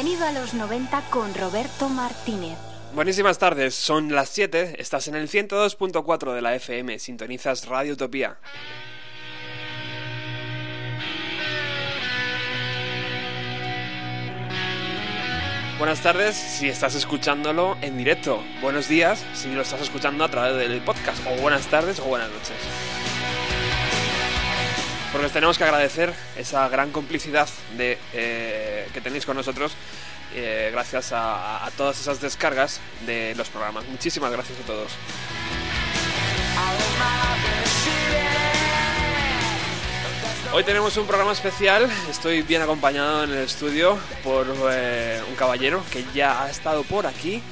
Bienvenido a los 90 con Roberto Martínez. Buenísimas tardes, son las 7, estás en el 102.4 de la FM, sintonizas Radio Utopía. Buenas tardes si estás escuchándolo en directo. Buenos días si lo estás escuchando a través del podcast. O buenas tardes o buenas noches. Porque os tenemos que agradecer esa gran complicidad de, eh, que tenéis con nosotros eh, gracias a, todas esas descargas de los programas. Muchísimas gracias a todos. Hoy tenemos un programa especial. Estoy bien acompañado en el estudio por eh, un caballero que ya ha estado por aquí,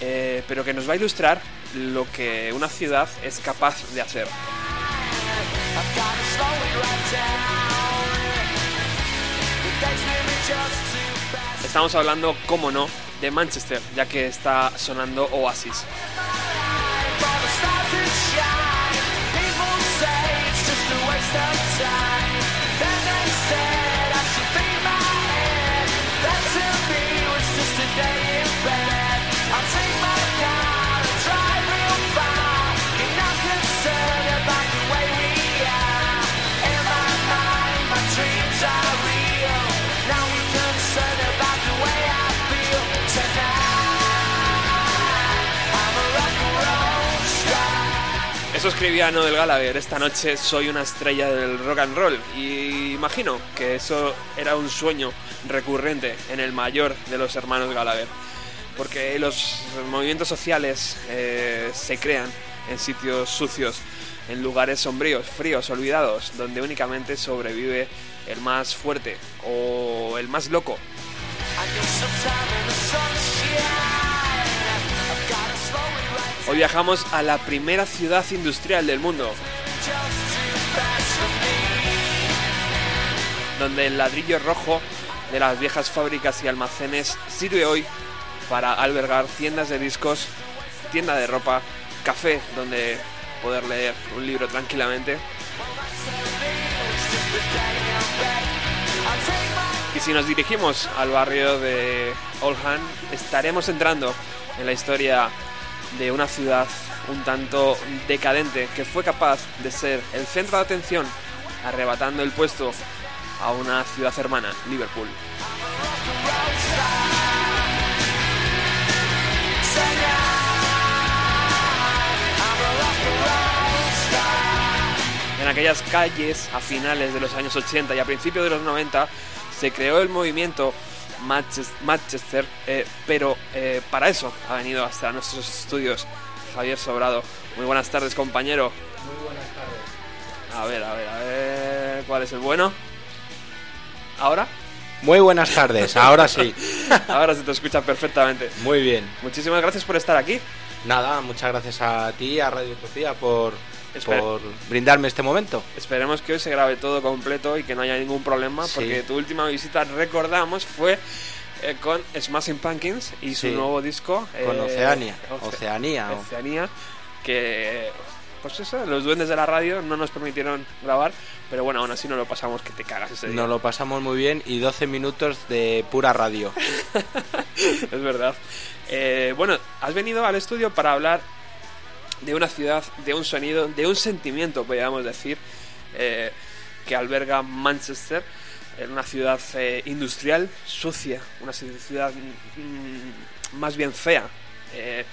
eh, pero que nos va a ilustrar lo que una ciudad es capaz de hacer. Estamos hablando, como no, de Manchester, ya que está sonando Oasis. Eso escribía Noel Gallagher, esta noche soy una estrella del rock and roll y imagino que eso era un sueño recurrente en el mayor de los hermanos Gallagher, porque los movimientos sociales eh, se crean en sitios sucios, en lugares sombríos, fríos, olvidados, donde únicamente sobrevive el más fuerte o el más loco. Hoy viajamos a la primera ciudad industrial del mundo, donde el ladrillo rojo de las viejas fábricas y almacenes sirve hoy para albergar tiendas de discos, tienda de ropa, café donde poder leer un libro tranquilamente. Y si nos dirigimos al barrio de Oldham, estaremos entrando en la historia de una ciudad un tanto decadente que fue capaz de ser el centro de atención, arrebatando el puesto a una ciudad hermana, Liverpool. En aquellas calles a finales de los años 80 y a principios de los 90 se creó el movimiento Manchester, eh, pero eh, para eso ha venido hasta nuestros estudios Javier Sobrado. Muy buenas tardes, compañero. Muy buenas tardes. A ver, a ver, a ver, ¿cuál es el bueno? ¿Ahora? Muy buenas tardes, ahora sí. Ahora se te escucha perfectamente. Muy bien. Muchísimas gracias por estar aquí. Nada, muchas gracias a ti, a Radio Utopía, por, Espera. por brindarme este momento. Esperemos que hoy se grabe todo completo y que no haya ningún problema, Sí. porque tu última visita, recordamos, fue eh, con Smashing Pumpkins y su Sí. nuevo disco. Con eh, Oceania, Oce- Oceanía, Oceanía, que, pues eso, los duendes de la radio no nos permitieron grabar, pero bueno, aún así no lo pasamos, que te cagas ese día. Nos lo pasamos muy bien y 12 minutos de pura radio. es verdad. Eh, bueno, has venido al estudio para hablar de una ciudad, de un sonido, de un sentimiento, podríamos decir, eh, que alberga Manchester, en una ciudad eh, industrial, sucia, una ciudad mm, más bien fea. Eh,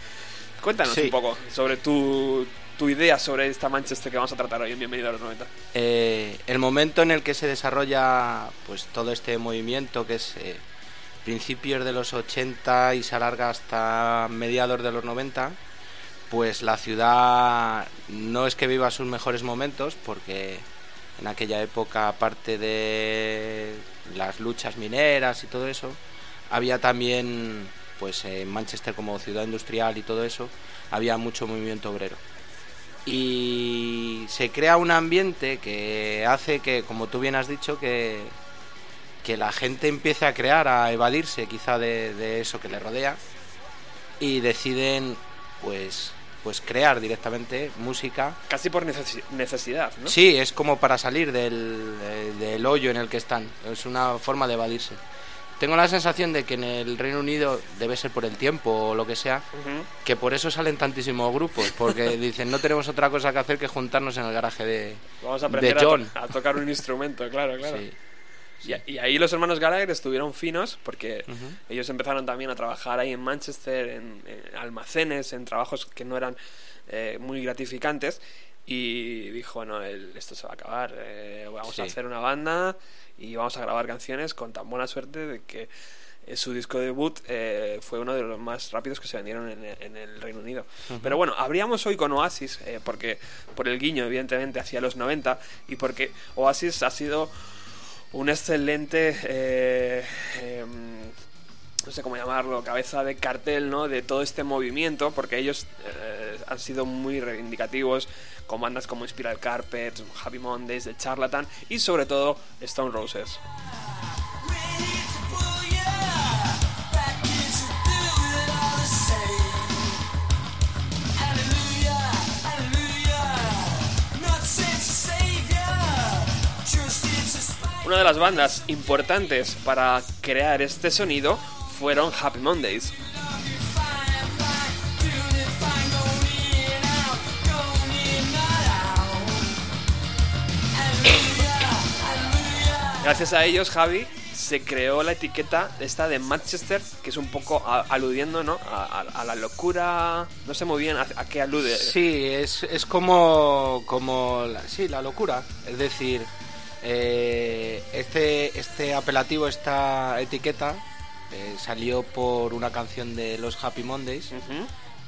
cuéntanos Sí. un poco sobre tu, tu idea sobre esta Manchester que vamos a tratar hoy en Bienvenido a los 90. Eh, el momento en el que se desarrolla pues todo este movimiento que es eh, principios de los 80 y se alarga hasta mediados de los 90, pues la ciudad no es que viva sus mejores momentos porque en aquella época aparte de las luchas mineras y todo eso, había también pues en Manchester como ciudad industrial y todo eso, había mucho movimiento obrero. Y se crea un ambiente que hace que, como tú bien has dicho, que, que la gente empiece a crear, a evadirse quizá de, de eso que le rodea y deciden pues pues crear directamente música. Casi por necesi- necesidad, ¿no? Sí, es como para salir del, eh, del hoyo en el que están. Es una forma de evadirse. Tengo la sensación de que en el Reino Unido debe ser por el tiempo o lo que sea, que por eso salen tantísimos grupos, porque dicen no tenemos otra cosa que hacer que juntarnos en el garaje de, Vamos a de aprender a, to- John. a tocar un instrumento, claro, claro. Sí. Y, y ahí los hermanos Gallagher estuvieron finos porque ellos empezaron también a trabajar ahí en Manchester, en, en almacenes, en trabajos que no eran eh, muy gratificantes. Y dijo, bueno, el- esto se va a acabar, eh, vamos Sí. a hacer una banda y vamos a grabar canciones con tan buena suerte de que eh, su disco debut eh, fue uno de los más rápidos que se vendieron en, en el Reino Unido. Pero bueno, habríamos hoy con Oasis, eh, porque por el guiño, evidentemente, hacia los 90 y porque Oasis ha sido un excelente eh, em, no sé cómo llamarlo cabeza de cartel no de todo este movimiento porque ellos eh, han sido muy reivindicativos con bandas como Spiral Carpet Happy Mondays The Charlatan y sobre todo Stone Roses una de las bandas importantes para crear este sonido fueron Happy Mondays Gracias a ellos, Javi, se creó la etiqueta esta de Manchester, que es un poco aludiendo ¿no? a, la locura. No sé muy bien a, qué alude. Sí, es, es como, como sí, la locura. Es decir, eh, este, este apelativo, esta etiqueta, eh, salió por una canción de los Happy Mondays,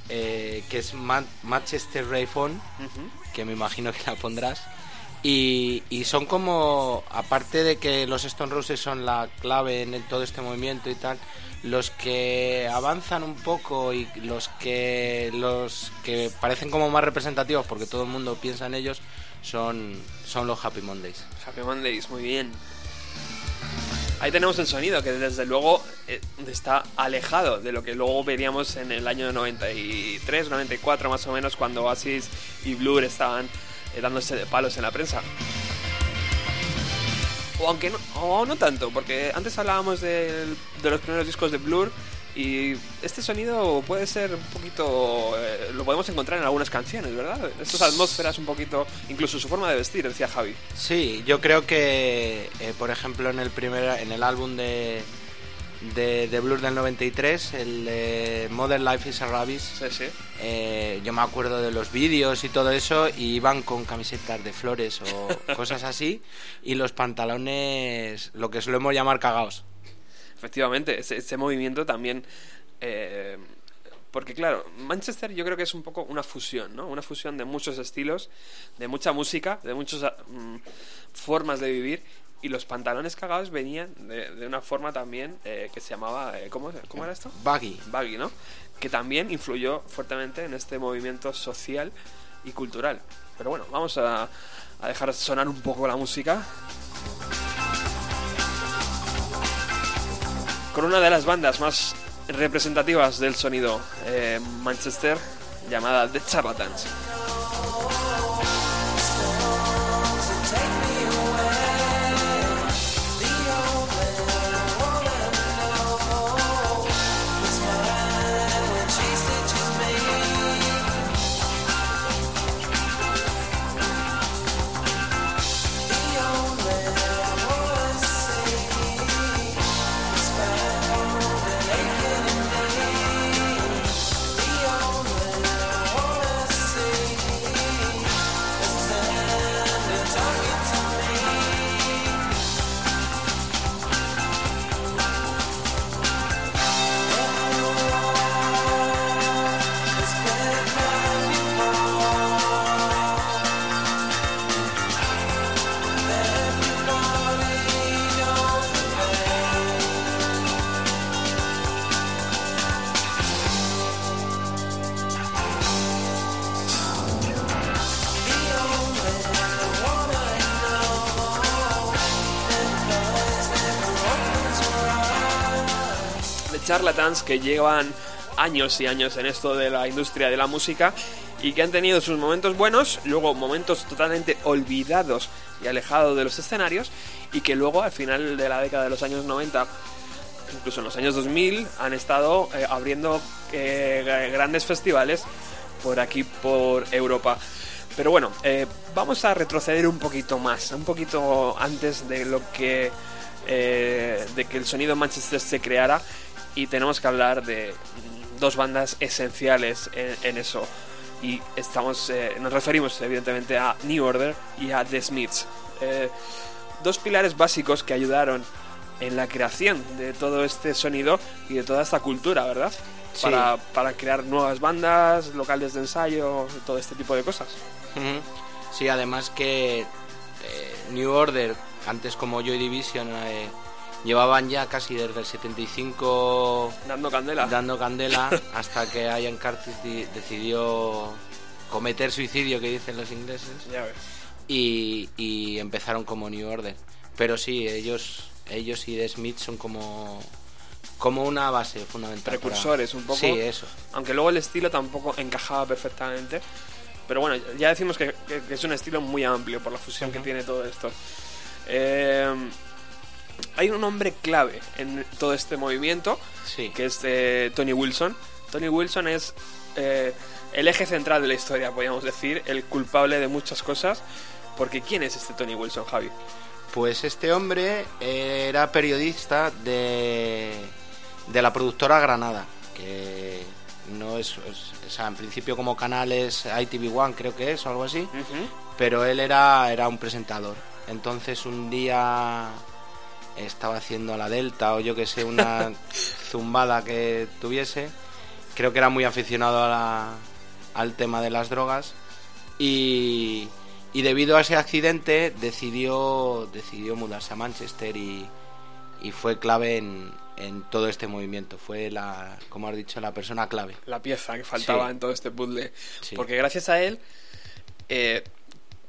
eh, que es Man- Manchester Ray Phone, ujú. que me imagino que la pondrás. Y, y son como, aparte de que los Stone Roses son la clave en el- todo este movimiento y tal, los que avanzan un poco y los que los que parecen como más representativos porque todo el mundo piensa en ellos son, son los Happy Mondays. Happy Mondays, muy bien. Ahí tenemos el sonido que desde luego eh, está alejado de lo que luego veríamos en el año 93, 94 más o menos cuando Oasis y Blur estaban eh, dándose de palos en la prensa. O aunque no, o no tanto, porque antes hablábamos del- de los primeros discos de Blur y este sonido puede ser un poquito... eh, lo podemos encontrar en algunas canciones, ¿verdad? Estas atmósferas un poquito... Incluso su forma de vestir, decía Javi. Sí, yo creo que, eh, por ejemplo, en el primer, en el álbum de, de, de Blur del 93, el de Modern Life is a Rabbit, Sí, sí. Eh, yo me acuerdo de los vídeos y todo eso y iban con camisetas de flores o cosas así y los pantalones lo que solemos llamar cagaos Efectivamente, ese, ese movimiento también... eh, porque claro, Manchester yo creo que es un poco una fusión, ¿no? Una fusión de muchos estilos, de mucha música, de muchas mm, formas de vivir. Y los pantalones cagados venían de, de una forma también eh, que se llamaba... eh, ¿cómo, ¿Cómo era esto? baggy Baggy, ¿no? Que también influyó fuertemente en este movimiento social y cultural. Pero bueno, vamos a, a dejar sonar un poco la música. Con una de las bandas más representativas del sonido eh, Manchester, llamada The Charlatans. Charlatans que llevan años y años en esto de la industria de la música y que han tenido sus momentos buenos, luego momentos totalmente olvidados y alejados de los escenarios y que luego al final de la década de los años 90 incluso en los años 2000 han estado eh, abriendo eh, grandes festivales por aquí por Europa. Pero bueno eh, vamos a retroceder un poquito más un poquito antes de lo que de que el sonido Manchester se creara y tenemos que hablar de dos bandas esenciales en, en eso y estamos eh, nos referimos evidentemente a New Order y a The Smiths Eh, dos pilares básicos que ayudaron en la creación de todo este sonido y de toda esta cultura verdad Sí. para, para crear nuevas bandas locales de ensayo todo este tipo de cosas. Sí, además que eh, New Order, antes como Joy Division, eh, llevaban ya casi desde el 75 dando candela dando candela hasta que Ian Curtis di- decidió cometer suicidio, que dicen los ingleses, ya ves y, y empezaron como New Order. Pero sí, ellos, ellos y The Smith son como, como una base fundamental. para- Precursores, un poco. Sí, eso. aunque luego el estilo tampoco encajaba perfectamente. Pero bueno, ya decimos que, que- que es un estilo muy amplio por la fusión que tiene todo esto. Eh, hay un hombre clave en todo este movimiento, Sí. que es eh, Tony Wilson. Tony Wilson es eh, el eje central de la historia, podríamos decir, el culpable de muchas cosas. Porque ¿quién es este Tony Wilson, Javi? Pues este hombre era periodista de, de la productora Granada, que no es, es- o sea, en principio como canal es ITV One, creo que es, o algo así, pero él era, era un presentador. Entonces un día estaba haciendo la Delta o yo que sé, una zumbada que tuviese, creo que era muy aficionado a la- al tema de las drogas y, y debido a ese accidente decidió, decidió mudarse a Manchester y, y fue clave en, en todo este movimiento. Fue, la, como has dicho, la persona clave. la pieza que faltaba Sí. en todo este puzzle. Sí. Porque gracias a él eh,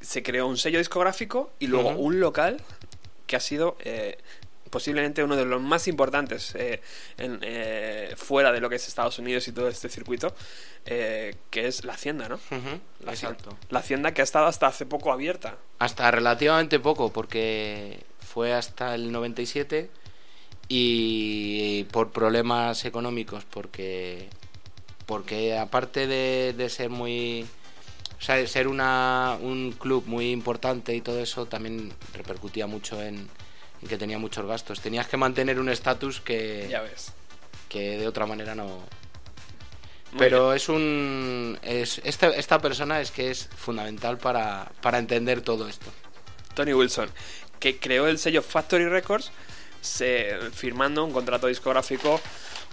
se creó un sello discográfico y luego un local que ha sido eh, posiblemente uno de los más importantes eh, en, eh, fuera de lo que es Estados Unidos y todo este circuito, eh, que es la Hacienda, ¿no? La, Exacto. la Hacienda que ha estado hasta hace poco abierta. Hasta relativamente poco, porque fue hasta el 97 y por problemas económicos, porque porque aparte de, de ser muy o sea, ser una, un club muy importante y todo eso también repercutía mucho en, en que tenía muchos gastos. Tenías que mantener un estatus que, Ya ves. que de otra manera no. Muy Pero es un. Es, esta, esta persona es que es fundamental para, para entender todo esto. Tony Wilson, que creó el sello Factory Records, se, firmando un contrato discográfico,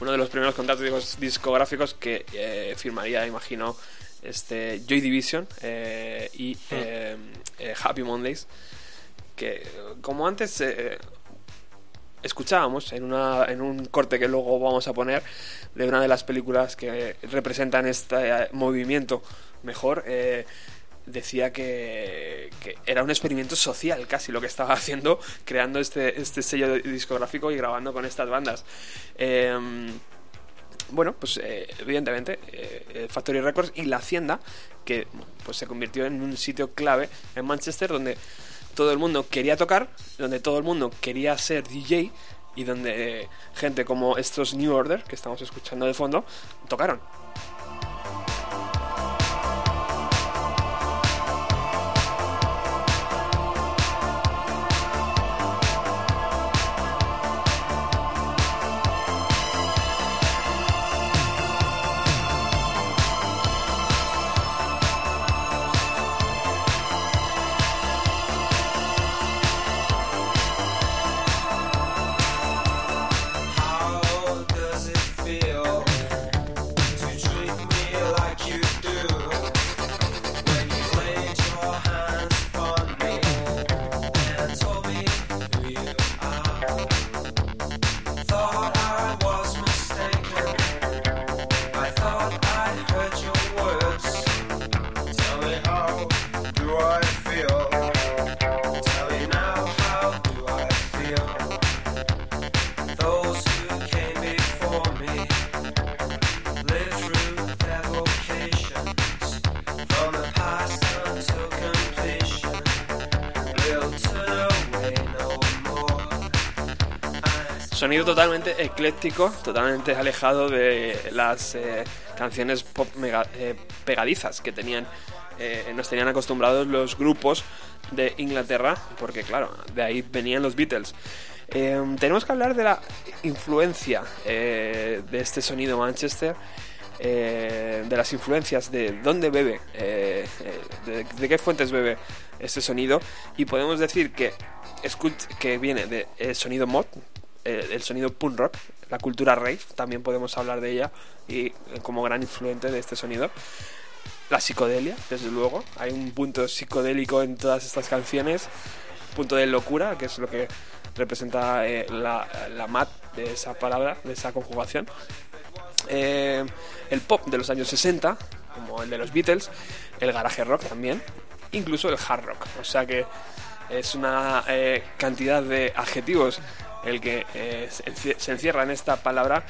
uno de los primeros contratos dis- discográficos que eh, firmaría, imagino, este Joy Division eh, y eh, eh, Happy Mondays, que como antes escuchábamos en, una, en un corte que luego vamos a poner de una de las películas que representan este movimiento mejor, decía que, que era un experimento social casi lo que estaba haciendo, creando este, este sello discográfico y grabando con estas bandas. Eh, bueno, pues eh, evidentemente eh, Factory Records y la Hacienda, que pues se convirtió en un sitio clave en Manchester donde todo el mundo quería tocar, donde todo el mundo quería ser DJ y donde eh, gente como estos New Order que estamos escuchando de fondo tocaron. Sonido totalmente ecléctico, totalmente alejado de las eh, canciones pop mega- eh, pegadizas que tenían, eh, nos tenían acostumbrados los grupos de Inglaterra, porque claro, de ahí venían los Beatles. Tenemos que hablar de la influencia de este sonido Manchester, eh, de las influencias, de dónde bebe, de, de qué fuentes bebe este sonido, y podemos decir que, que viene del sonido mod, eh, el sonido punk rock, la cultura rave, también podemos hablar de ella, y eh, como gran influente de este sonido. La psicodelia, desde luego, hay un punto psicodélico en todas estas canciones, punto de locura, que es lo que representa eh, la, mat de esa palabra, de esa conjugación. El pop de los años 60, como el de los Beatles, el garaje rock también, incluso el hard rock. O sea que es una cantidad de adjetivos el que eh, se enci- se encierra en esta palabra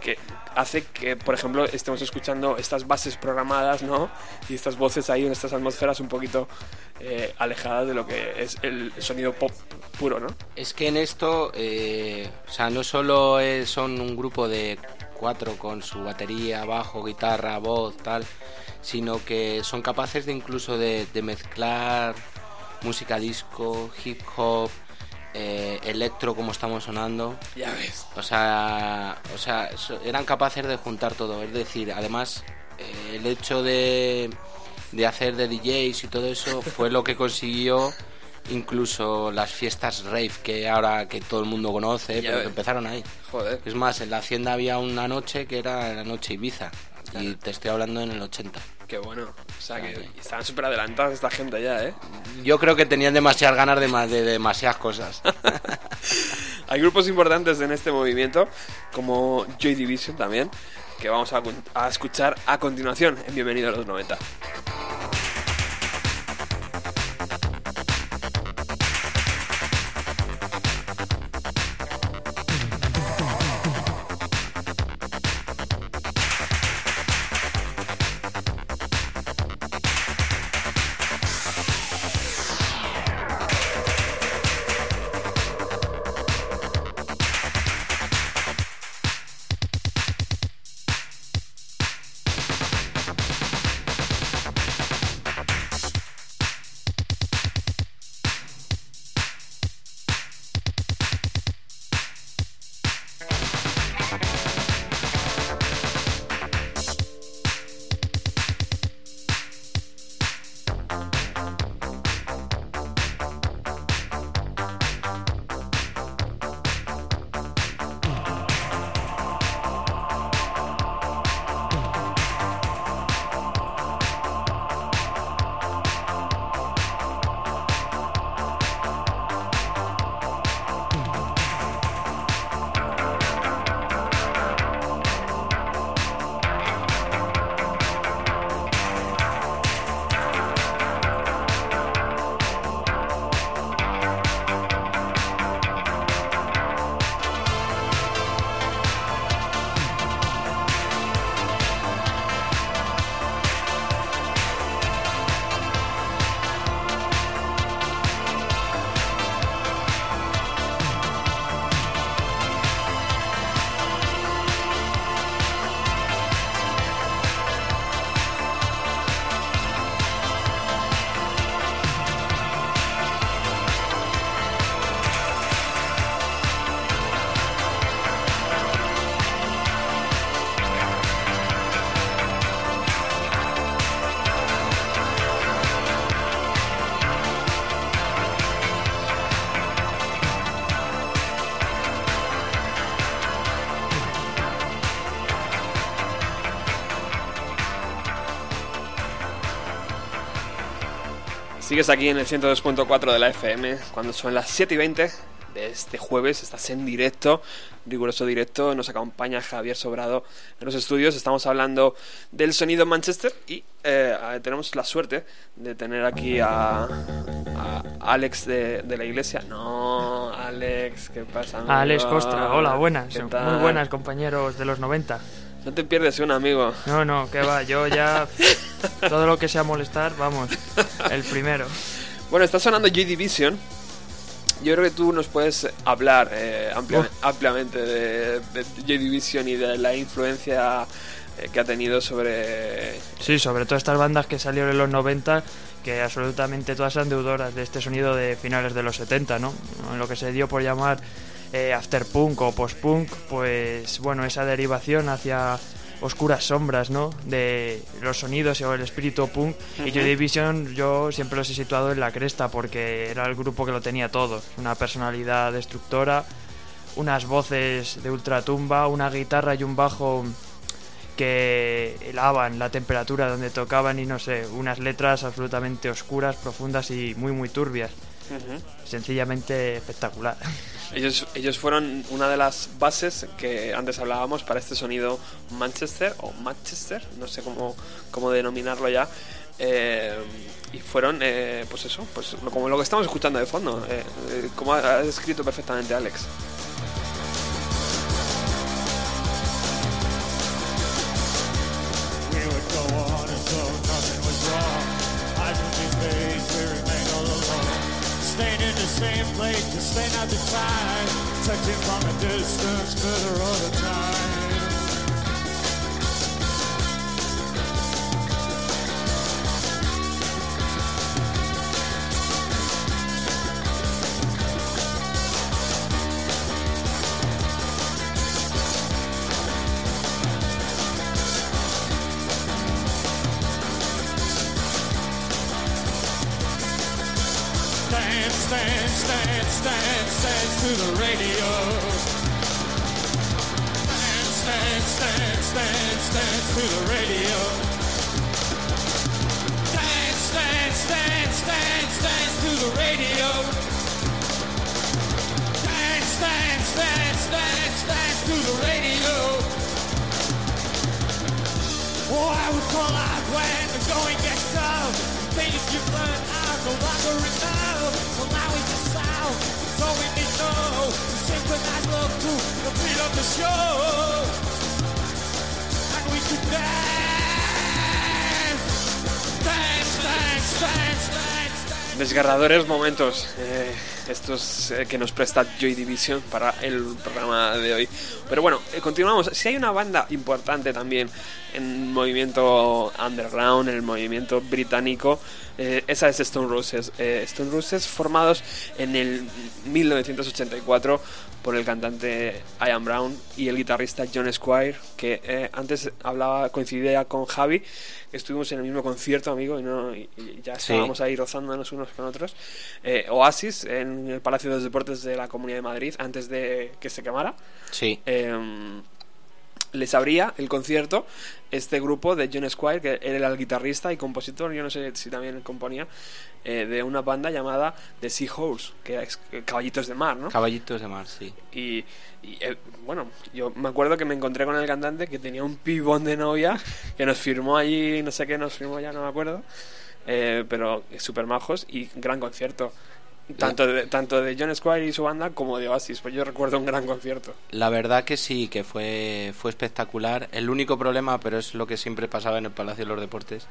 que hace que, por ejemplo, estemos escuchando estas bases programadas, ¿no? Y estas voces ahí en estas atmósferas un poquito eh, alejadas de lo que es el sonido pop puro, ¿no? Es que en esto, eh, o sea, no solo son un grupo de cuatro con su batería, bajo, guitarra, voz, tal, sino que son capaces de incluso de mezclar música disco, hip hop, eh, electro como estamos sonando. Ya ves. O sea, o sea, eran capaces de juntar todo. Es decir, además, eh, el hecho de, de hacer de DJs y todo eso fue lo que consiguió incluso las fiestas rave que ahora que todo el mundo conoce, Ya pero ves. que empezaron ahí. Joder. Es más, en la hacienda había una noche que era la noche Ibiza. Y te estoy hablando en el 80. Qué bueno. O sea que Vale. estaban súper adelantados esta gente ya, ¿eh? Yo creo que tenían demasiadas ganas de, de demasiadas cosas. Hay grupos importantes en este movimiento, como Joy Division también, que vamos a, a escuchar a continuación en Bienvenido a los 90. Sigues aquí en el 102.4 de la FM, cuando son las 7 y 20 de este jueves, estás en directo, riguroso directo, nos acompaña Javier Sobrado en los estudios, estamos hablando del sonido en Manchester y eh, tenemos la suerte de tener aquí a, a Alex de, de la iglesia. No, Alex, ¿qué pasa? amigo? Alex Costra, hola, buenas. ¿Qué Muy buenas, compañeros de los 90. No te pierdes un amigo. No, no, que va, yo ya. todo lo que sea molestar, vamos, el primero. Bueno, está sonando Joy Division. Yo creo que tú nos puedes hablar eh, amplia- ampliamente de, de Joy Division y de la influencia eh, que ha tenido sobre... Sí, sobre todo estas bandas que salieron en los 90, que absolutamente todas eran deudoras de este sonido de finales de los 70, ¿no? En lo que se dio por llamar eh, afterpunk o postpunk, pues bueno, esa derivación hacia oscuras sombras, ¿no? De los sonidos o el espíritu punk. Y Joy Division yo siempre los he situado en la cresta porque era el grupo que lo tenía todo. Una personalidad destructora, unas voces de ultratumba, una guitarra y un bajo que helaban la temperatura donde tocaban y no sé, unas letras absolutamente oscuras, profundas y muy muy turbias. Sencillamente espectacular. Ellos, ellos fueron una de las bases que antes hablábamos para este sonido Manchester o Manchester, no sé cómo, cómo denominarlo ya. eh, y fueron, eh, pues eso, pues como lo que estamos escuchando de fondo, eh, como ha, ha descrito perfectamente Alex. We. The same place to stay out the time. Touching from a distance, further all the time. Dance, dance, dance, dance, dance to the radio. Dance, dance, dance, dance, dance to the radio. Dance, dance, dance, dance, dance to the radio. Dance, dance, dance, dance, dance to the radio. Oh, I would call out when the going gets tough. Things you've learned are no longer. So now it's the sound. All we to know. To synchronize love to the beat of the show. And we could. Dance, dance, dance, dance, dance. Desgarradores momentos eh, estos eh, que nos presta Joy Division para el programa de hoy. Pero bueno, eh, continuamos. Si hay una banda importante también en movimiento underground, en el movimiento británico, eh, esa es Stone Roses. Eh, Stone Roses formados en el 1984 por el cantante Ian Brown y el guitarrista John Squire, que eh, antes hablaba, coincidía con Javi, que estuvimos en el mismo concierto, amigo, y, no, y- y ya Sí. estábamos ahí rozándonos unos con otros. Eh, Oasis, en el Palacio de los Deportes de la Comunidad de Madrid, antes de que se quemara. Sí. Eh, les abría el concierto este grupo de John Squire, que era el guitarrista y compositor, yo no sé si también componía, eh, de una banda llamada The Sea Horse, que es Caballitos de Mar, ¿no? Caballitos de mar, sí. Y, y, eh, bueno, yo me acuerdo que me encontré con el cantante que tenía un pibón de novia que nos firmó allí, no sé qué nos firmó ya, no me acuerdo, eh, pero súper majos y gran concierto. Tanto de, tanto de John Squire y su banda como de Oasis, pues yo recuerdo un gran concierto. La verdad que sí, que fue, fue espectacular. El único problema, pero es lo que siempre pasaba en el Palacio de los Deportes,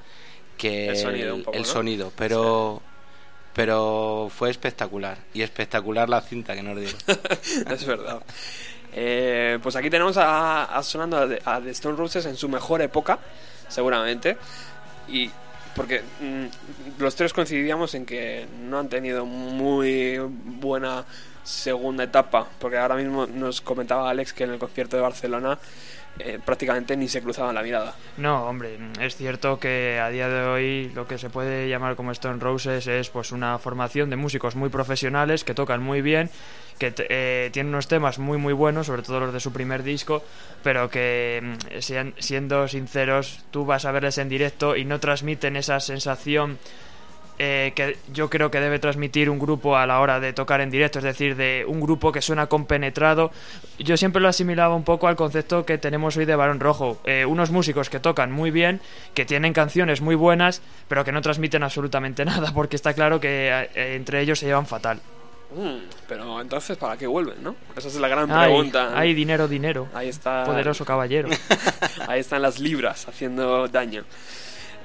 que El sonido poco, el ¿no? sonido, pero pero fue espectacular y espectacular la cinta que nos dieron. es verdad. Eh, pues aquí tenemos a, a sonando a, The- a The Stone Roses en su mejor época, seguramente. Y porque mm, los tres coincidíamos en que no han tenido muy buena segunda etapa, porque ahora mismo nos comentaba Alex que en el concierto de Barcelona eh, prácticamente ni se cruzaban la mirada. No, hombre, es cierto que a día de hoy lo que se puede llamar como Stone Roses es pues una formación de músicos muy profesionales que tocan muy bien, que eh, tienen unos temas muy muy buenos, sobre todo los de su primer disco, pero que mm, siendo sinceros, tú vas a verles en directo y no transmiten esa sensación eh, que yo creo que debe transmitir un grupo a la hora de tocar en directo, es decir, de un grupo que suena compenetrado. Yo siempre lo asimilaba un poco al concepto que tenemos hoy de Barón Rojo. Eh, unos músicos que tocan muy bien, que tienen canciones muy buenas, pero que no transmiten absolutamente nada, porque está claro que eh, entre ellos se llevan fatal. Mm, pero entonces, ¿para qué vuelven, no? Esa es la gran Hay, pregunta. hay dinero, dinero. Ahí está. Poderoso caballero. Ahí están las libras haciendo daño.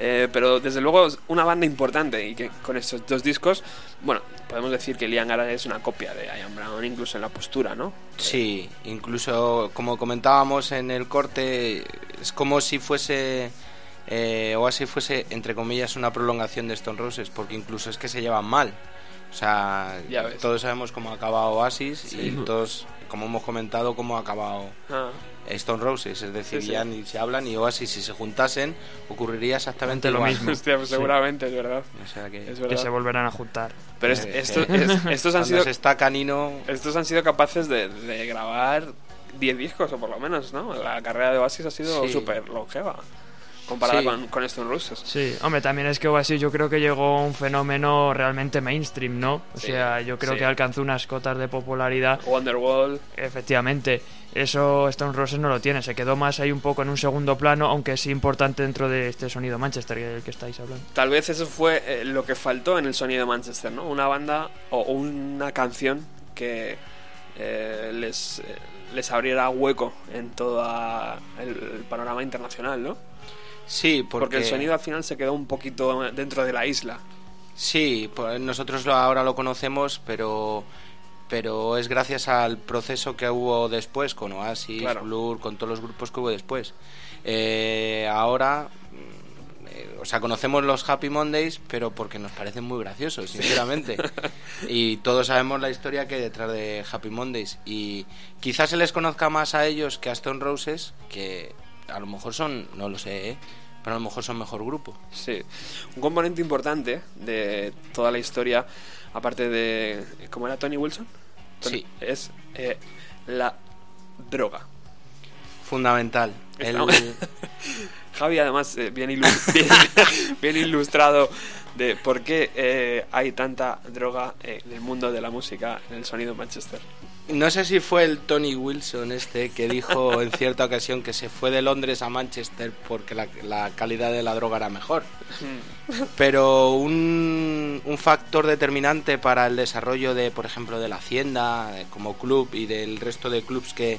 Eh, pero desde luego es una banda importante y que con estos dos discos, bueno, podemos decir que Liam Gallagher es una copia de Ian Brown, incluso en la postura, ¿no? Sí, incluso como comentábamos en el corte, es como si fuese eh, Oasis fuese, entre comillas, una prolongación de Stone Roses, porque incluso es que se llevan mal. O sea, todos sabemos cómo ha acabado Oasis Sí. y todos, como hemos comentado, cómo ha acabado Ah, Stone Roses. Es decir, Sí, sí. ya ni se hablan y Oasis, si se juntasen, ocurriría exactamente lo igual. mismo. hostia, pues Sí. seguramente, es verdad. O sea que, Es Que verdad. se volverán a juntar. Pero es- eh, esto- que- es- estos han sido se está canino, estos han sido capaces de, de grabar 10 discos o por lo menos, ¿no? La carrera de Oasis ha sido Sí. súper longeva comparada Sí. con, con Stone Roses. Sí, hombre, también es que Oasis yo creo que llegó a un fenómeno realmente mainstream, ¿no? O Sí, sea, yo creo sí. que alcanzó unas cotas de popularidad. Wonderwall, Efectivamente, eso Stone Roses no lo tiene, se quedó más ahí un poco en un segundo plano, aunque es importante dentro de este sonido Manchester del que estáis hablando. tal vez eso fue eh, lo que faltó en el sonido de Manchester, ¿no? Una banda o una canción que eh, les, eh, les abriera hueco en todo el, el panorama internacional, ¿no? Sí, porque, Porque el sonido al final se quedó un poquito dentro de la isla. Sí, pues nosotros ahora lo conocemos, pero pero es gracias al proceso que hubo después con Oasis, Claro. Blur, con todos los grupos que hubo después. Eh, ahora, eh, o sea, conocemos los Happy Mondays, pero porque nos parecen muy graciosos, sinceramente. y todos sabemos la historia que hay detrás de Happy Mondays. Y quizás se les conozca más a ellos que a Stone Roses, que a lo mejor son, no lo sé, ¿eh? pero a lo mejor son mejor grupo. Sí, un componente importante de toda la historia, aparte de. ¿Cómo era Tony Wilson? Tony- Sí. Es eh, la droga. Fundamental. El- Javi, además, eh, bien, ilu- bien, bien ilustrado de por qué eh, hay tanta droga en el mundo de la música, en el sonido Manchester. No sé si fue el Tony Wilson este que dijo en cierta ocasión que se fue de Londres a Manchester porque la, la calidad de la droga era mejor. Pero un, un factor determinante para el desarrollo de, por ejemplo, de la Hacienda eh, como club y del resto de clubs que,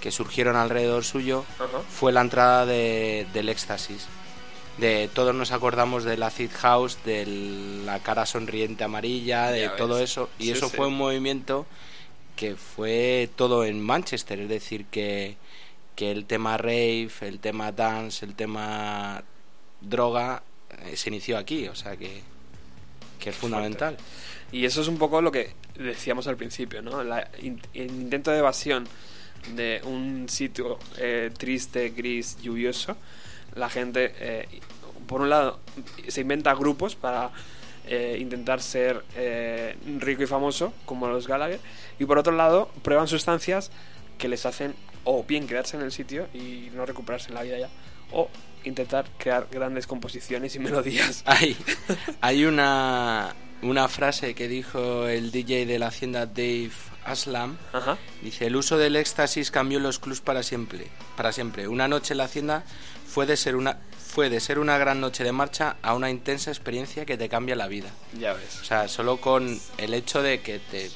que surgieron alrededor suyo fue la entrada de- del éxtasis. De todos nos acordamos del acid house, de la cara sonriente amarilla, de todo eso. Y Sí, eso sí. fue un movimiento que fue todo en Manchester, es decir, que, que el tema rave, el tema dance, el tema droga eh, se inició aquí, o sea que, que es fundamental. Y eso es un poco lo que decíamos al principio, ¿no? La in- el intento de evasión de un sitio eh, triste, gris, lluvioso. La gente, eh, por un lado, se inventa grupos para eh, intentar ser eh, rico y famoso, como los Gallagher. Y por otro lado, prueban sustancias que les hacen o bien quedarse en el sitio y no recuperarse en la vida ya, o intentar crear grandes composiciones y melodías. Hay, hay una, una frase que dijo el DJ de la hacienda Dave Aslam. Ajá. Dice, el uso del éxtasis cambió los clubs para siempre. Para siempre. Una noche en la hacienda fue de ser una fue de ser una gran noche de marcha a una intensa experiencia que te cambia la vida. Ya ves. O sea, solo con el hecho de que te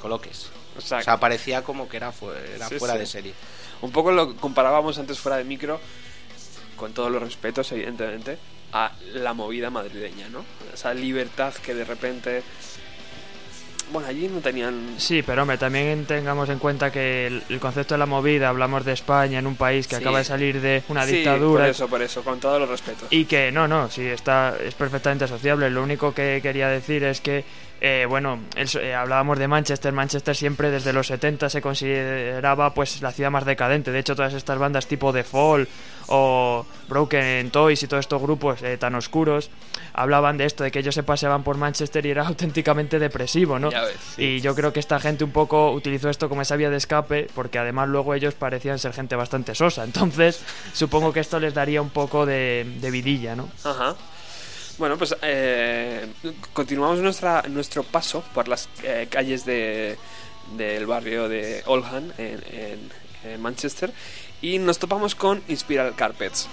coloques. O sea, O sea, parecía como que era, fu- era Sí, fuera sí. de serie. Un poco lo comparábamos antes fuera de micro, con todos los respetos, evidentemente, a la movida madrileña, ¿no? Esa libertad que de repente. Bueno, allí no tenían. Sí, pero hombre, también tengamos en cuenta que el, el concepto de la movida, hablamos de España en un país que Sí. acaba de salir de una Sí, dictadura Por eso, por eso, con todos los respetos. y que no, no, sí, está, es perfectamente asociable. Lo único que quería decir es que, eh, bueno, el eh, hablábamos de Manchester. Manchester siempre desde los 70 se consideraba pues la ciudad más decadente. De hecho, todas estas bandas tipo The Fall o Broken Toys y todos estos grupos eh, tan oscuros hablaban de esto, de que ellos se paseaban por Manchester y era auténticamente depresivo, ¿no? Ves, sí. Y yo creo que esta gente un poco utilizó esto como esa vía de escape, porque además luego ellos parecían ser gente bastante sosa. Entonces, supongo que esto les daría un poco de, de vidilla, ¿no? Ajá. Bueno, pues eh, continuamos nuestro paso por las eh, calles de, del barrio de Oldham, en, Manchester, y nos topamos con Inspiral Carpets.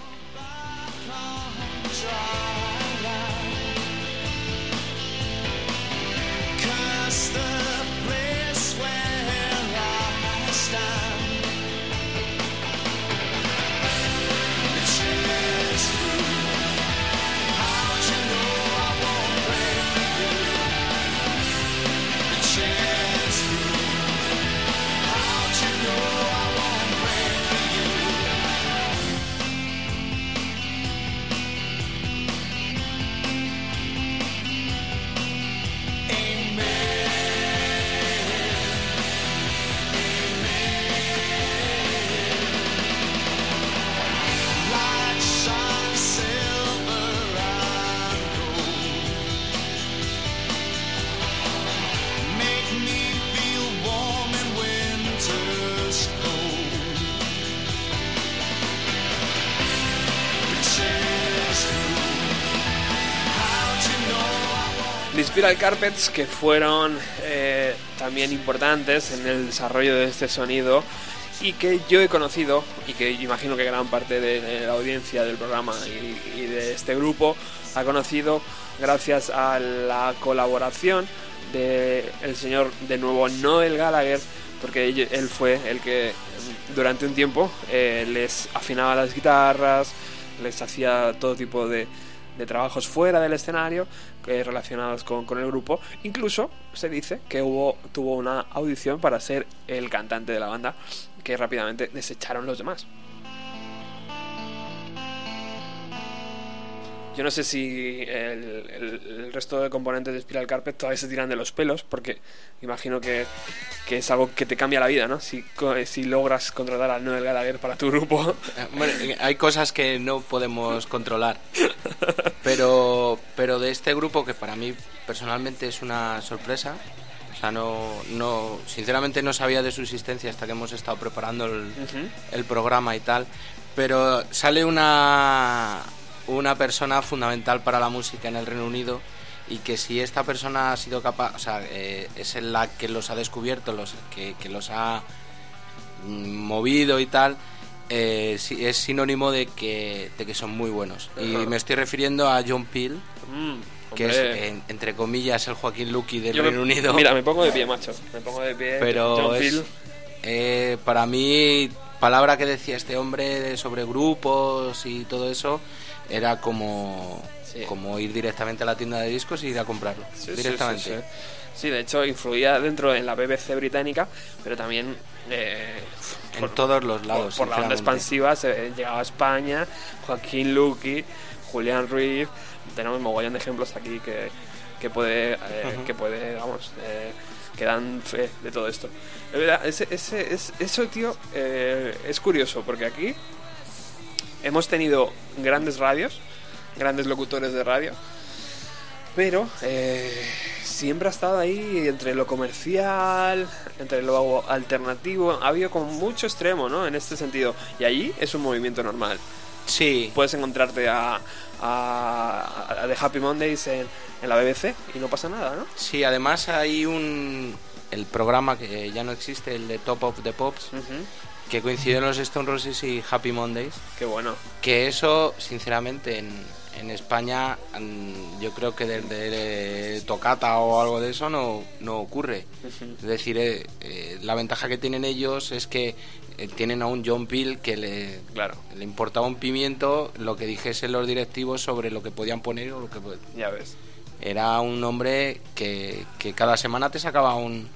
Spiral Carpets que fueron eh, también importantes en el desarrollo de este sonido y que yo he conocido y que imagino que gran parte de, de la audiencia del programa y, y de este grupo ha conocido gracias a la colaboración de el señor de nuevo Noel Gallagher porque él fue el que durante un tiempo eh, les afinaba las guitarras les hacía todo tipo de, de trabajos fuera del escenario relacionados con, con el grupo. Incluso se dice que hubo, tuvo una audición para ser el cantante de la banda, que rápidamente desecharon los demás. Yo no sé si el, el- el resto de componentes de Spiral Carpet todavía se tiran de los pelos, porque imagino que, que es algo que te cambia la vida, ¿no? Si, si logras contratar a Noel Gallagher para tu grupo. Eh, bueno, hay cosas que no podemos controlar. Pero, pero de este grupo, que para mí personalmente es una sorpresa, o sea, no, no, sinceramente no sabía de su existencia hasta que hemos estado preparando el, el programa y tal, pero sale una, una persona fundamental para la música en el Reino Unido y que si esta persona ha sido capaz, o sea, eh, es la que los ha descubierto, los que, que los ha mm, movido y tal, eh, es sinónimo de que, de que son muy buenos. Y me estoy refiriendo a John Peel, Mm, que es, en- entre comillas, el Joaquín Luqui del Yo me- Reino Unido. Mira, me pongo de pie, macho. Me pongo de pie. pero John es- Peel. eh, para mí, palabra que decía este hombre sobre grupos y todo eso, era como, Sí. como ir directamente a la tienda de discos y ir a comprarlo. Sí, directamente. Sí, de hecho influía dentro en la BBC británica, pero también eh, En todos los lados. por, por la onda expansiva se llegaba a España, Joaquín Luqui, Julián Ruiz, tenemos mogollón de ejemplos aquí que, que puede, eh, que puede, vamos, eh, que dan fe de todo esto. Es verdad, ese, ese- es- eso, tío, eh, es curioso, porque aquí hemos tenido grandes radios, grandes locutores de radio, pero eh, siempre ha estado ahí entre lo comercial, entre lo alternativo. Ha habido como mucho extremo, ¿no? En este sentido. Y allí es un movimiento normal. Sí, Puedes encontrarte a, a, a The Happy Mondays en, en la BBC y no pasa nada, ¿no? sí, además hay un... El programa que ya no existe, el de Top of the Pops, Ujú. Que coinciden los Stone Roses y Happy Mondays. Qué bueno. Que eso, sinceramente, en, en España, mm, yo creo que desde Tocata o algo de eso no, no ocurre. Es decir, eh, eh, la ventaja que tienen ellos es que eh, tienen a un John Peel que le, Claro, le importaba un pimiento lo que dijesen los directivos sobre lo que podían poner o lo que ya ves. era un hombre que, que cada semana te sacaba un,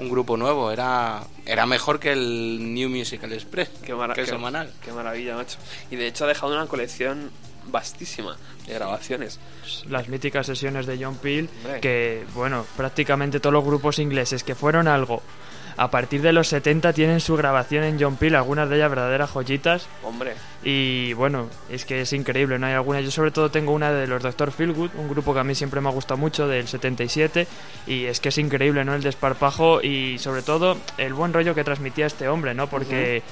un grupo nuevo era era mejor que el New Musical Express Qué, que el qué- semanal qué maravilla, macho. Y de hecho ha dejado una colección vastísima de grabaciones. las míticas sesiones de John Peel, Hombre. que, bueno, prácticamente todos los grupos ingleses que fueron algo a partir de los 70 tienen su grabación en John Peel, algunas de ellas verdaderas joyitas. Hombre, Y bueno, es que es increíble, ¿no? Hay algunas, yo sobre todo tengo una de los Dr. Feelgood, un grupo que a mí siempre me ha gustado mucho, del 77, y es que es increíble, ¿no? El desparpajo y sobre todo el buen rollo que transmitía este hombre, ¿no? Porque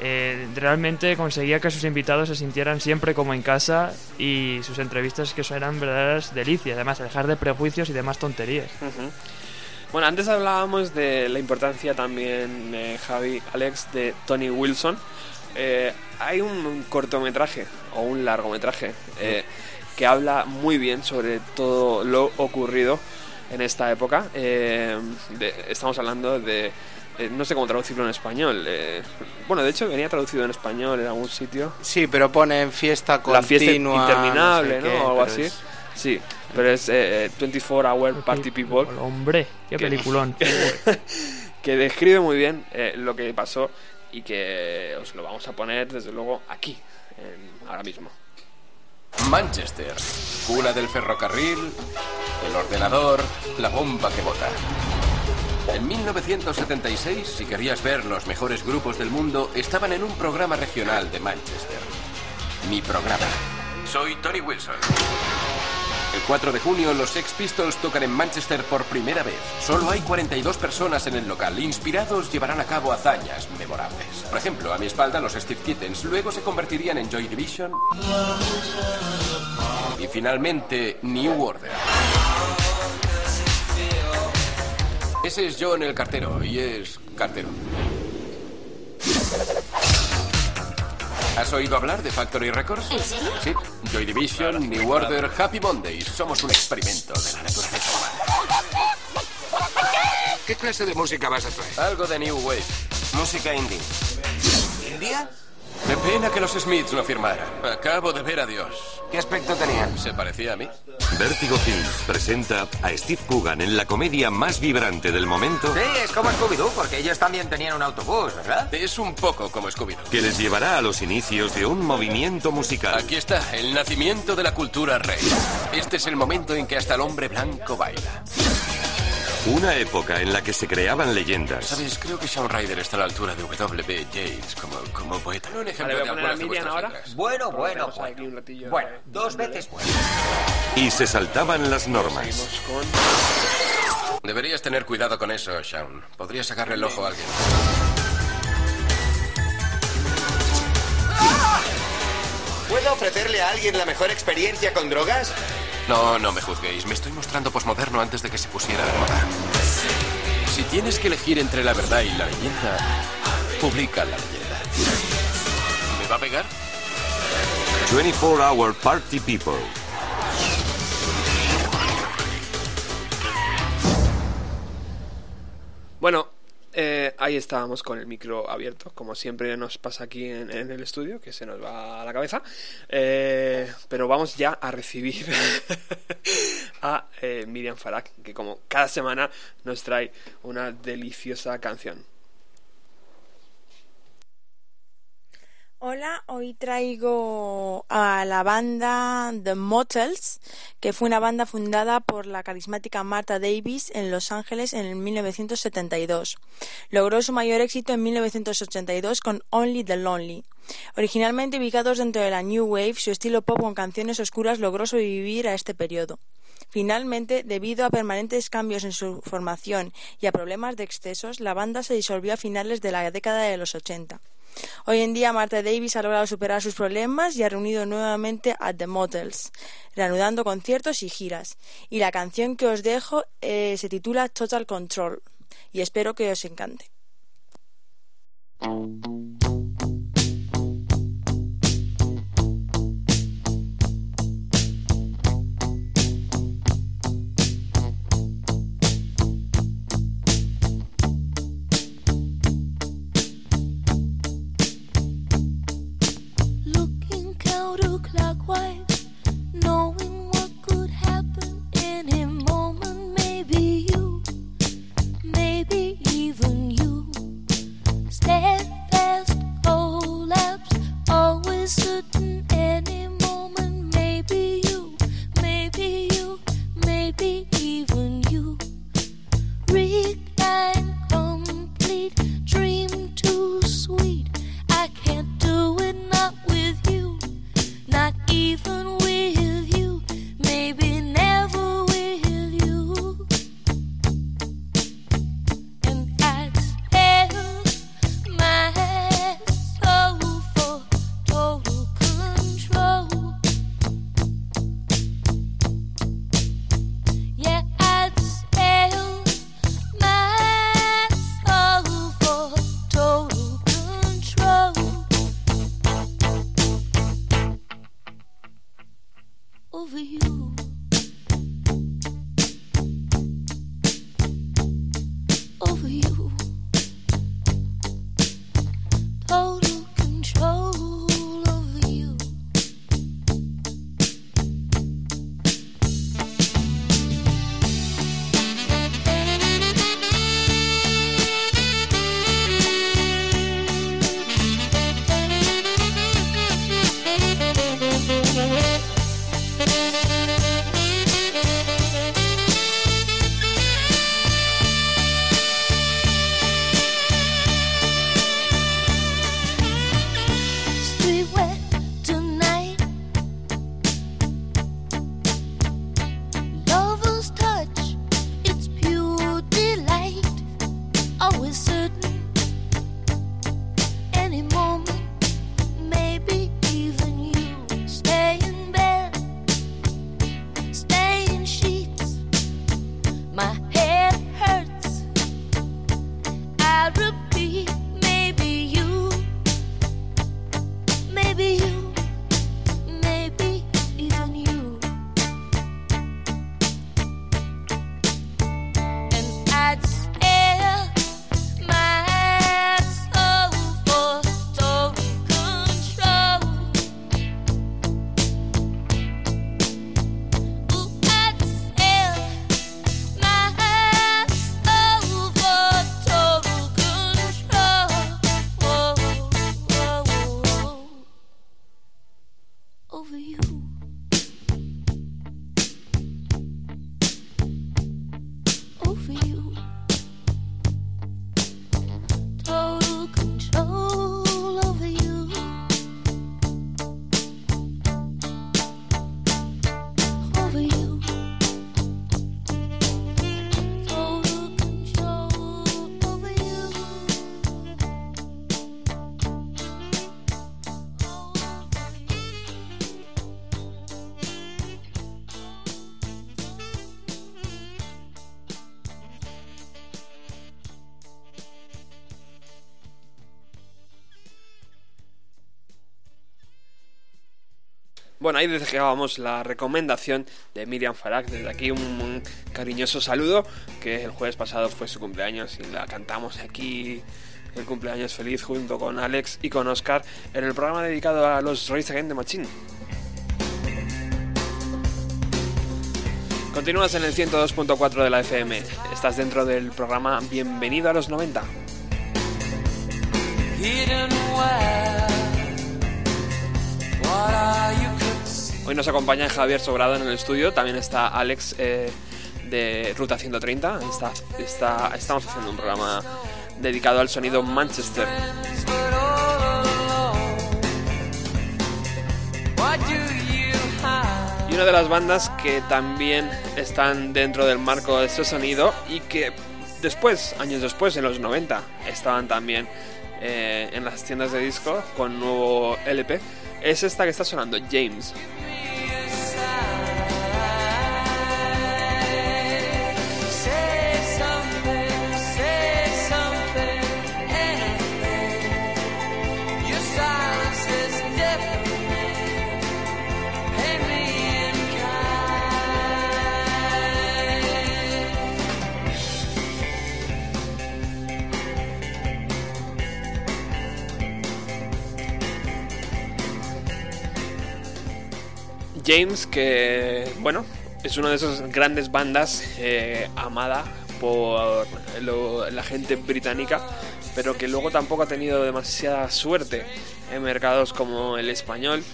eh, realmente conseguía que sus invitados se sintieran siempre como en casa y sus entrevistas que eran verdaderas delicias, además dejar de prejuicios y demás tonterías. Ujú. Bueno, antes hablábamos de la importancia también, eh, Javi, Alex, de Tony Wilson. Eh, hay un, cortometraje o un largometraje eh, que habla muy bien sobre todo lo ocurrido en esta época. Eh, de- estamos hablando de... eh, no sé cómo traducirlo en español. bueno, de hecho venía traducido en español en algún sitio. sí pero ponen fiesta continua la fiesta interminable, no sé qué, o algo así. es- Sí, pero es eh, 24 Hour Party People. Hombre, qué Que- peliculón. que describe muy bien eh, lo que pasó y que os lo vamos a poner desde luego aquí, en- ahora mismo. Manchester, cuna del ferrocarril, el ordenador, la bomba que bota. En 1976, si querías ver los mejores grupos del mundo, estaban en un programa regional de Manchester. Mi programa. Soy Tony Wilson. El 4 de junio los Sex Pistols tocan en Manchester por primera vez. Solo hay 42 personas en el local. Inspirados llevarán a cabo hazañas memorables. Por ejemplo, a mi espalda los Steve Kittens. Luego se convertirían en Joy Division. Y finalmente, New Order. Ese es John el cartero y es cartero. ¿Has oído hablar de Factory Records? ¿En serio? Sí. Joy Division, New Order, Happy Mondays. Somos un experimento de la naturaleza humana. ¿Qué clase de música vas a traer? Algo de New Wave. Música indie. ¿India? Qué pena que los Smiths no firmaran. Acabo de ver a Dios. ¿Qué aspecto tenían? ¿Se parecía a mí? Vértigo Films presenta a Steve Coogan en la comedia más vibrante del momento Sí, es como Scooby-Doo, porque ellos también tenían un autobús, ¿verdad? Es un poco como scooby que les llevará a los inicios de un movimiento musical. Aquí está, el nacimiento de la cultura rey. Este es el momento en que hasta el hombre blanco baila. Una época en la que se creaban leyendas. Sabes, creo que Shawn Ryder está a la altura de W. James como, como poeta. Un ejemplo de poner a algunas de vuestras ahora. letras. Bueno, bueno, bueno. Bueno, dos veces bueno. Y se saltaban las normas. Con... Deberías tener cuidado con eso, Shawn. Podrías sacarle el ojo a alguien. ¿Puedo ofrecerle a alguien la mejor experiencia con drogas? No, no me juzguéis. Me estoy mostrando posmoderno antes de que se pusiera de moda. Si tienes que elegir entre la verdad y la leyenda, publica la leyenda. ¿Me va a pegar? 24 Hour Party People. Bueno, eh, ahí estábamos con el micro abierto, como siempre nos pasa aquí en, el estudio, que se nos va a la cabeza. Eh, pero vamos ya a recibir a eh, Miriam Farag, que como cada semana nos trae una deliciosa canción. Hola, hoy traigo a la banda The Motels, que fue una banda fundada por la carismática Martha Davis en Los Ángeles en el 1972. Logró su mayor éxito en 1982 con Only the Lonely. Originalmente ubicados dentro de la New Wave, su estilo pop con canciones oscuras logró sobrevivir a este periodo. Finalmente, debido a permanentes cambios en su formación y a problemas de excesos, la banda se disolvió a finales de la década de los 80. Hoy en día Martha Davis ha logrado superar sus problemas y ha reunido nuevamente a The Motels, reanudando conciertos y giras. Y la canción que os dejo eh, se titula Total Control y espero que os encante. Bueno, ahí dejábamos la recomendación de Miriam Farag. Desde aquí un, cariñoso saludo, que el jueves pasado fue su cumpleaños y la cantamos aquí el cumpleaños feliz junto con Alex y con Oscar en el programa dedicado a los Race Against the Machine. Continúas en el 102.4 de la FM. Estás dentro del programa Bienvenido a los 90. Hidden? What? Hoy nos acompaña Javier Sobrado en el estudio, también está Alex eh, de Ruta 130. Está, estamos haciendo un programa dedicado al sonido Manchester. Y una de las bandas que también están dentro del marco de este sonido y que después, años después, en los 90, estaban también eh, en las tiendas de disco con nuevo LP, es esta que está sonando, James. James, que bueno, es una de esas grandes bandas eh, amada por la gente británica, pero que luego tampoco ha tenido demasiada suerte en mercados como el español,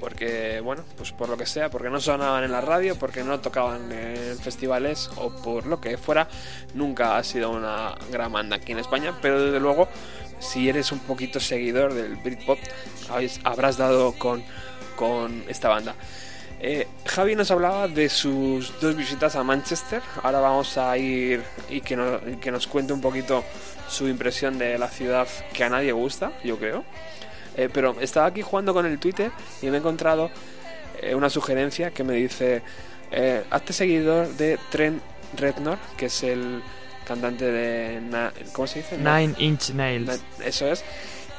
porque bueno, pues por lo que sea, porque no sonaban en la radio, porque no tocaban en festivales o por lo que fuera, nunca ha sido una gran banda aquí en España, pero desde luego, si eres un poquito seguidor del Britpop, habrás dado con, con esta banda. Eh, Javi nos hablaba de sus dos visitas a Manchester. Ahora vamos a ir y que nos, y que nos cuente un poquito su impresión de la ciudad que a nadie gusta, yo creo. Eh, pero estaba aquí jugando con el Twitter y me he encontrado eh, una sugerencia que me dice: Hazte seguidor de Trent Reznor, que es el cantante de. Na- ¿Cómo se dice? Nine Inch Nails. Na- Eso es.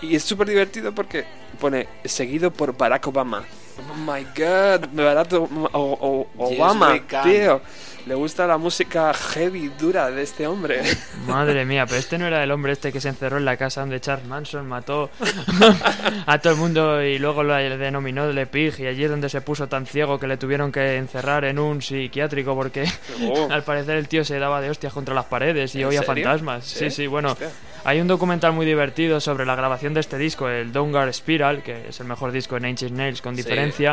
Y es súper divertido porque pone seguido por Barack Obama. Oh my god, O- O- Yes, Obama, tío. Le gusta la música heavy, dura de este hombre. Madre mía, pero este no era el hombre este que se encerró en la casa donde Charles Manson mató a todo el mundo y luego lo denominó Le Pig y allí es donde se puso tan ciego que le tuvieron que encerrar en un psiquiátrico porque Oh. al parecer el tío se daba de hostias contra las paredes y ¿En oía serio? fantasmas. ¿Sí? Sí, sí, bueno. Hostia. Hay un documental muy divertido sobre la grabación de este disco, el Downguard Spiral, que es el mejor disco de Nine Inch Nails con Sí.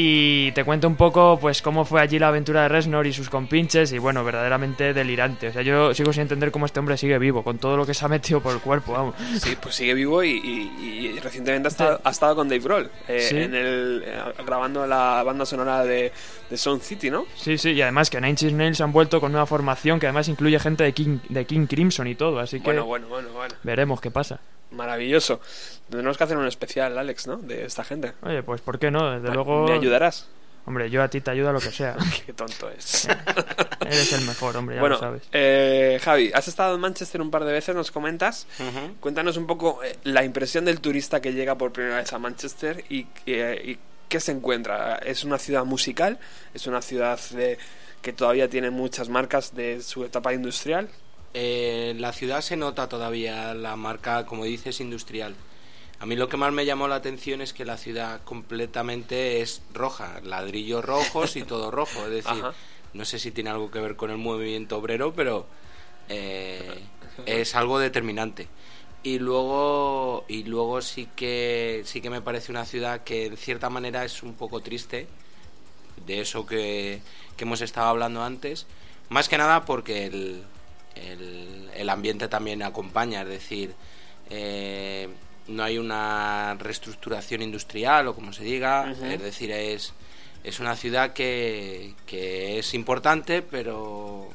Y te cuento un poco pues cómo fue allí la aventura de Reznor y sus compinches y bueno, verdaderamente delirante. O sea, yo sigo sin entender cómo este hombre sigue vivo con todo lo que se ha metido por el cuerpo, vamos. Sí, pues sigue vivo y, y- y recientemente ha estado, ha estado con Dave Grohl eh, Sí. en el, eh, grabando la banda sonora de, de Sound City, ¿no? Sí, sí, y además que Nine Inch Nails han vuelto con nueva formación que además incluye gente de King, de King Crimson y todo, así que Bueno, bueno, bueno, bueno. veremos qué pasa. Maravilloso. Tendremos que hacer un especial, Alex, ¿no? De esta gente. Oye, pues ¿por qué no? Desde ¿Me- luego... ¿Me ayudarás? Hombre, yo a ti te ayudo a lo que sea. Qué tonto es. Eres el mejor, hombre, ya bueno, lo sabes. eh, Javi, has estado en Manchester un par de veces, nos comentas. Cuéntanos un poco eh, la impresión del turista que llega por primera vez a Manchester y, eh, y qué se encuentra. ¿Es una ciudad musical? ¿Es una ciudad de- que todavía tiene muchas marcas de su etapa industrial? Eh, la ciudad se nota todavía la marca, como dices, industrial. A mí lo que más me llamó la atención es que la ciudad completamente es roja, ladrillos rojos y todo rojo. Es decir, Ajá. no sé si tiene algo que ver con el movimiento obrero, pero eh, es algo determinante. Y luego, y luego sí que sí que me parece una ciudad que en cierta manera es un poco triste de eso que, que hemos estado hablando antes. Más que nada porque el, el, el ambiente también acompaña, es decir, eh, no hay una reestructuración industrial o como se diga, es decir, es, es una ciudad que, que es importante, pero,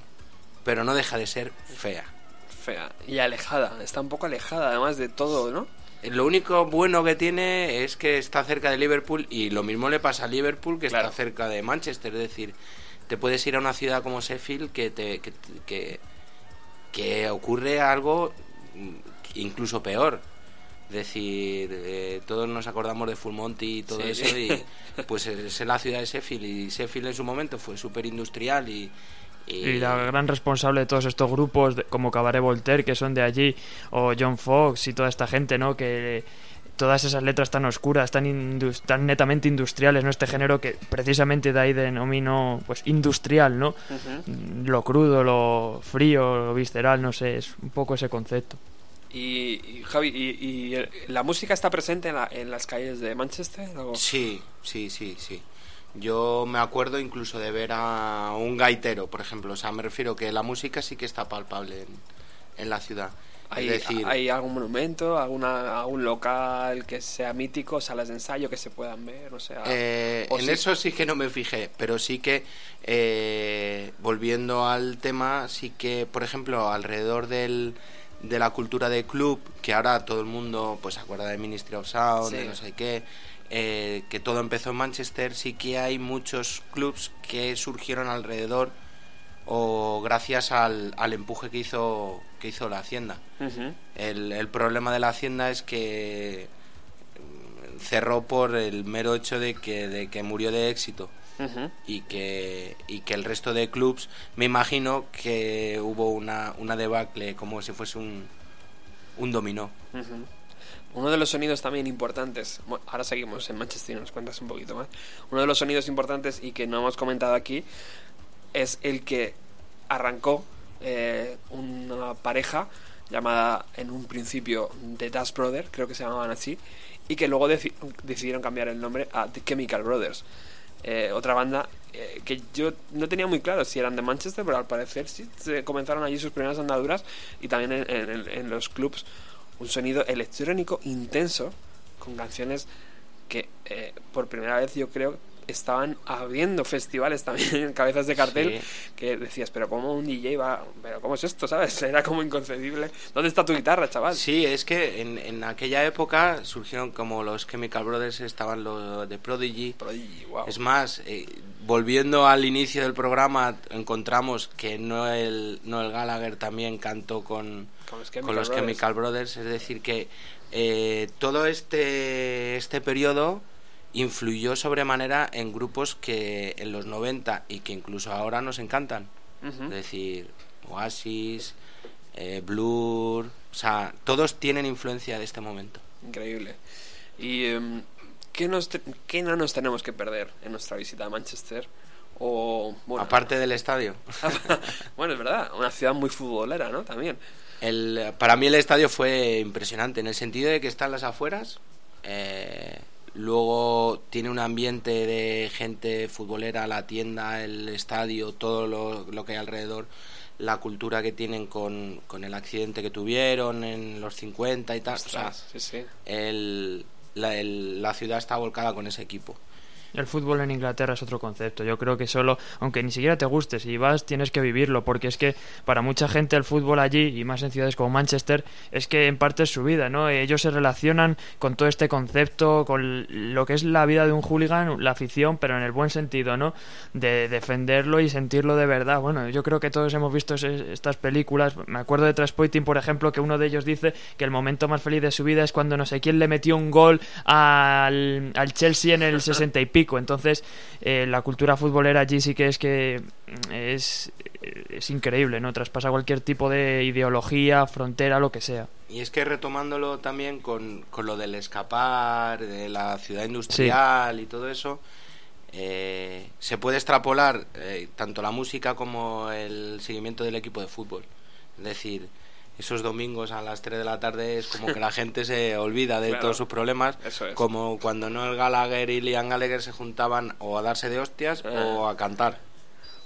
pero no deja de ser fea. Fea y alejada. Está un poco alejada además de todo, ¿no? Lo único bueno que tiene es que está cerca de Liverpool y lo mismo le pasa a Liverpool que Claro. está cerca de Manchester. Es decir, te puedes ir a una ciudad como Sheffield que, te, que, que, que ocurre algo mm, incluso peor. Es decir, eh, todos nos acordamos de Full Monty y todo Sí. eso, y pues es en la ciudad de Sheffield. Y Sheffield en su momento fue súper industrial y, y- Y la gran responsable de todos estos grupos, como Cabaret Voltaire, que son de allí, o John Fox y toda esta gente, ¿no? Que todas esas letras tan oscuras, tan, indus- tan netamente industriales, ¿no? Este género que precisamente de ahí denomino, pues, industrial, ¿no? Lo crudo, lo frío, lo visceral, no sé, es un poco ese concepto. Y, y, Javi, y, y, la música está presente en, la- en las calles de Manchester? ¿O- Sí, sí, sí, sí. Yo me acuerdo incluso de ver a un gaitero, por ejemplo. O sea, me refiero que la música sí que está palpable en, en la ciudad. ¿Hay, es decir, ¿Hay algún monumento, alguna, algún local que sea mítico, salas de ensayo que se puedan ver? O sea, Eh, o en sí- eso sí que no me fijé, pero sí que, eh, volviendo al tema, sí que, por ejemplo, alrededor del, de la cultura de club, que ahora todo el mundo pues se acuerda de Ministry of Sound, Sí. de no sé qué, eh, que todo empezó en Manchester, sí que hay muchos clubs que surgieron alrededor o gracias al, al empuje que hizo, que hizo la Hacienda. El, el problema de la Hacienda es que mm, cerró por el mero hecho de que, de que murió de éxito y que, y que el resto de clubs, me imagino que hubo una, una debacle como si fuese un, un dominó. Uno de los sonidos también importantes, bueno, ahora seguimos en Manchester y nos cuentas un poquito más. Uno de los sonidos importantes y que no hemos comentado aquí es el que arrancó eh, una pareja llamada en un principio The Dust Brothers, creo que se llamaban así, y que luego deci- decidieron cambiar el nombre a The Chemical Brothers. Eh, otra banda eh, que yo no tenía muy claro si eran de Manchester, pero al parecer sí, se comenzaron allí sus primeras andaduras y también en, los clubs un sonido electrónico intenso con canciones que por primera vez yo creo estaban abriendo festivales también en cabezas de cartel Sí. que decías pero cómo un DJ va pero cómo es esto sabes era como inconcebible dónde está tu guitarra chaval Sí, es que en, en aquella época surgieron como los Chemical Brothers, estaban los de Prodigy. Prodigy, wow. Es más, eh, volviendo al inicio del programa, encontramos que Noel, Noel Gallagher también cantó con, Con los Chemical con los Brothers. Chemical Brothers. Es decir, que eh, todo este, este periodo influyó sobremanera en grupos que en los 90 y que incluso ahora nos encantan. Es decir, Oasis, eh, Blur, o sea, todos tienen influencia de este momento. increíble y em, ¿qué, nos qué no nos tenemos que perder en nuestra visita a Manchester o bueno Aparte del estadio. bueno es verdad una ciudad muy futbolera no también El, para mí el estadio fue impresionante en el sentido de que está en las afueras. eh, luego tiene un ambiente de gente futbolera, la tienda, el estadio, todo lo, lo que hay alrededor, la cultura que tienen con, con el accidente que tuvieron en los 50 y tal. o sea, sí, sí. el- la, el- la ciudad está volcada con ese equipo. El fútbol en Inglaterra es otro concepto. Yo creo que solo, aunque ni siquiera te guste, si vas tienes que vivirlo, porque es que para mucha gente el fútbol allí, y más en ciudades como Manchester, es que en parte es su vida, ¿no? Ellos se relacionan con todo este concepto, con lo que es la vida de un hooligan, la afición, pero en el buen sentido, ¿no? De defenderlo y sentirlo de verdad. Bueno, yo creo que todos hemos visto estas películas. Me acuerdo de Traspoiting, por ejemplo, que uno de ellos dice que el momento más feliz de su vida es cuando no sé quién le metió un gol al Chelsea en el 60 y pico. Entonces, eh, la cultura futbolera allí sí que es que mm, es, es increíble, ¿no? Traspasa cualquier tipo de ideología, frontera, lo que sea. Y es que retomándolo también con, con lo del escapar, de la ciudad industrial y todo eso, eh, se puede extrapolar eh, tanto la música como el seguimiento del equipo de fútbol. Es decir, esos domingos a las 3 de la tarde es como que la gente se olvida de Claro. todos sus problemas, Eso es. como cuando Noel Gallagher y Liam Gallagher se juntaban o a darse de hostias o a cantar.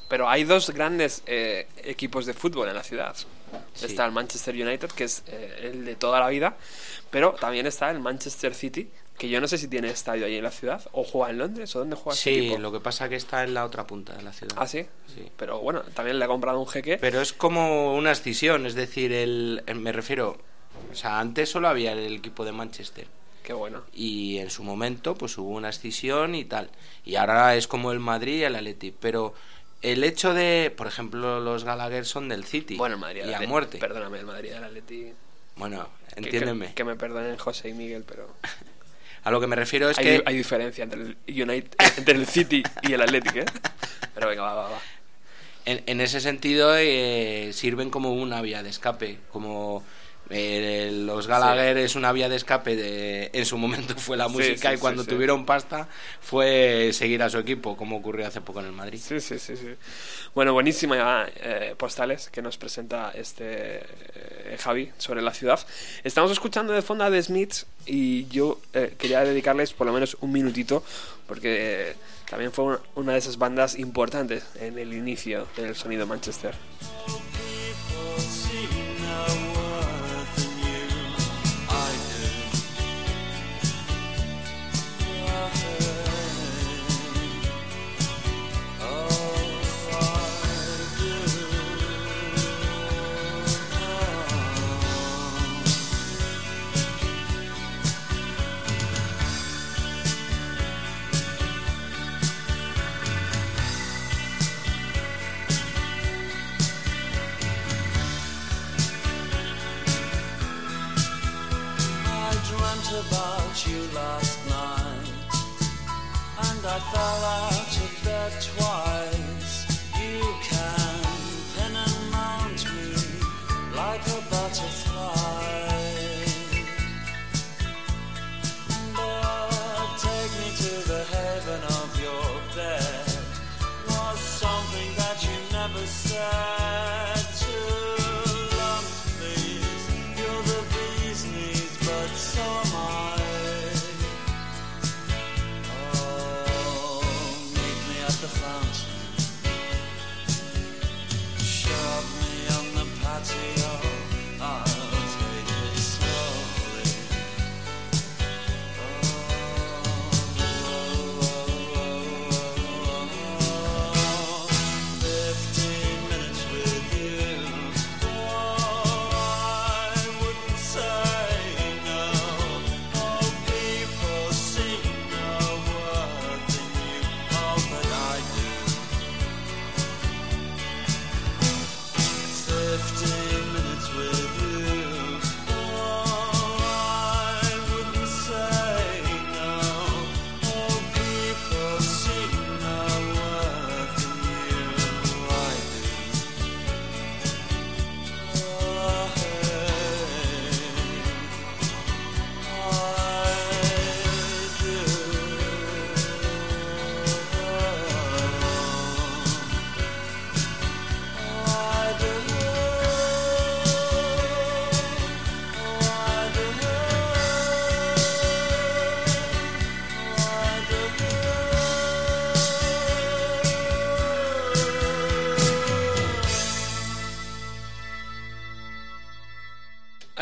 Pero hay dos grandes eh, equipos de fútbol en la ciudad. Sí. Está el Manchester United, que es eh, el de toda la vida, pero también está el Manchester City, que yo no sé si tiene estadio ahí en la ciudad, o juega en Londres, o dónde juega este Sí, equipo. lo que pasa que está en la otra punta de la ciudad. Ah, ¿sí? Sí. Pero bueno, también le ha comprado un jeque. Pero es como una escisión, es decir, el, el- me refiero, o sea, antes solo había el equipo de Manchester Qué bueno. y en su momento pues hubo una escisión y tal. Y ahora es como el Madrid y el Atleti, pero el hecho de, por ejemplo, los Gallagher son del City Bueno, el Madrid y a muerte. Perdóname, el Madrid del Atleti. Bueno, Que- entiéndeme. Que, que me perdonen José y Miguel, pero A lo que me refiero es hay, que hay diferencia entre el United, entre el City y el Athletic, ¿eh? Pero venga, va, va, va. en, en ese sentido eh, sirven como una vía de escape, como eh, los Gallagher es una vía de escape de, en su momento fue la música sí, y cuando tuvieron pasta fue seguir a su equipo, como ocurrió hace poco en el Madrid. Sí, sí, sí, sí. Bueno, buenísima eh, postales que nos presenta este eh, Javi sobre la ciudad. Estamos escuchando de fondo a The Smiths y yo eh, quería dedicarles por lo menos un minutito porque eh, también fue una, una de esas bandas importantes en el inicio del sonido Manchester. I thought I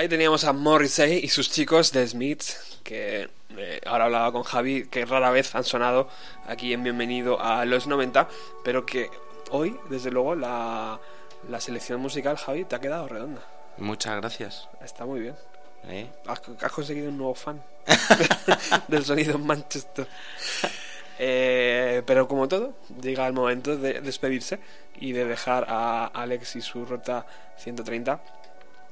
Ahí teníamos a Morrissey y sus chicos de Smiths, que eh, ahora hablaba con Javi, que rara vez han sonado aquí en Bienvenido a los 90, pero que hoy, desde luego, la, la selección musical, Javi, te ha quedado redonda. Muchas gracias. Está muy bien. ¿eh? Has, has conseguido un nuevo fan del sonido en Manchester. Eh, pero como todo, llega el momento de despedirse y de dejar a Alex y su ruta 130.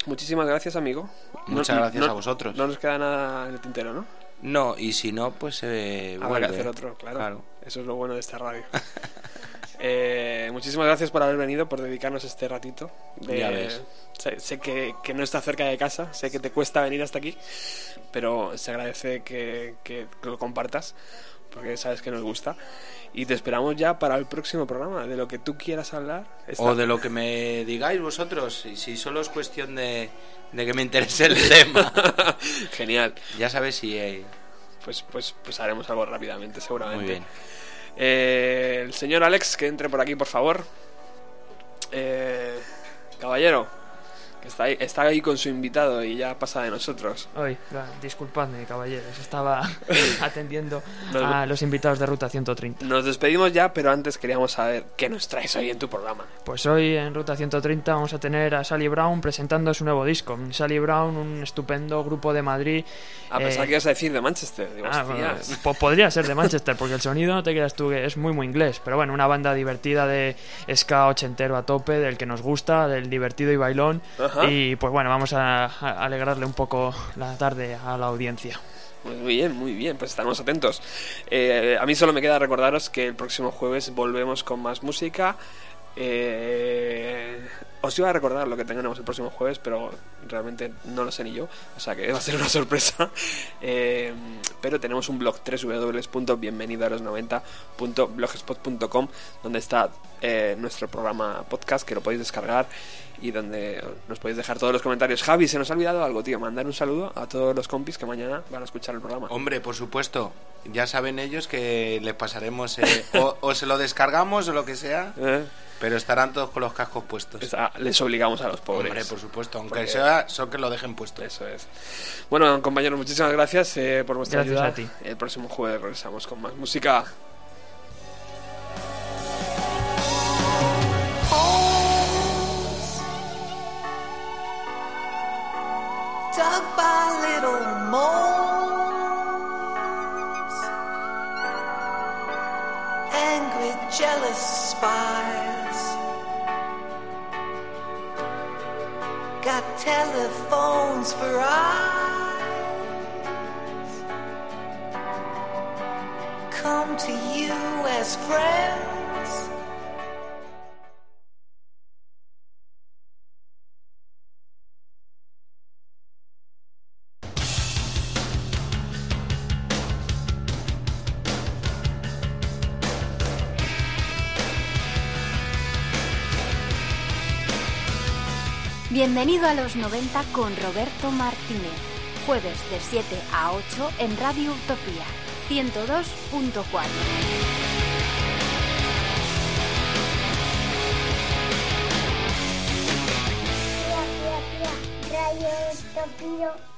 Muchísimas gracias, amigo. Muchas gracias a vosotros. No nos queda nada en el tintero, ¿no? No, y si no, pues eh, Habrá vuelve. que hacer otro, claro. Eso es lo bueno de esta radio. Eh, muchísimas gracias por haber venido, por dedicarnos este ratito. de- Ya ves. Sé, sé que, que no está cerca de casa, sé que te cuesta venir hasta aquí, pero se agradece que, que lo compartas, porque sabes que nos gusta. Y te esperamos ya para el próximo programa, de lo que tú quieras hablar. Está- O de lo que me digáis vosotros, y si solo es cuestión de, de que me interese el tema. Genial. Ya sabes si... eh, Pues, pues, pues haremos algo rápidamente, seguramente. Muy bien. Eh, el señor Alex, que entre por aquí, por favor. Eh, caballero, que está ahí, está ahí con su invitado y ya pasa de nosotros. Hoy, disculpadme, caballeros, estaba atendiendo Nos- a los invitados de Ruta 130. Nos despedimos ya, pero antes queríamos saber qué nos traes hoy en tu programa. Pues hoy en Ruta 130 vamos a tener a Sally Brown presentando su nuevo disco. Sally Brown, un estupendo grupo de Madrid. A pesar eh, que ibas a decir de Manchester. Digo, Ah, bueno, po- podría ser de Manchester, porque el sonido no te creas tú que es muy muy inglés, pero bueno, una banda divertida de ska ochentero a tope, del que nos gusta, del divertido y bailón, Ajá. Y pues bueno, vamos a, a alegrarle un poco la tarde a la audiencia. Pues muy bien, muy bien, pues estaremos atentos. Eh, a mí solo me queda recordaros que el próximo jueves volvemos con más música. Eh, os iba a recordar lo que tengamos el próximo jueves, pero realmente no lo sé ni yo, o sea que va a ser una sorpresa. Eh, pero tenemos un blog www.bienvenidoalos90.blogspot.com donde está eh, nuestro programa podcast que lo podéis descargar y donde nos podéis dejar todos los comentarios. Javi, se nos ha olvidado algo, tío, mandar un saludo a todos los compis que mañana van a escuchar el programa. Hombre, por supuesto. Ya saben ellos que les pasaremos eh, o, o se lo descargamos o lo que sea, Eh, pero estarán todos con los cascos puestos. esa- les obligamos a los pobres. Hombre, por supuesto, aunque Porque- sea solo que lo dejen puesto. Eso es. Bueno, compañeros, muchísimas gracias eh, por vuestra Gracias ayuda. a ti. El próximo jueves regresamos con más música. dug by little moles, angry, jealous spies. Got telephones for eyes. Come to you as friends. Bienvenido a los 90 con Roberto Martínez. Jueves de 7 a 8 en Radio Utopía 102.4. Rayo Utopía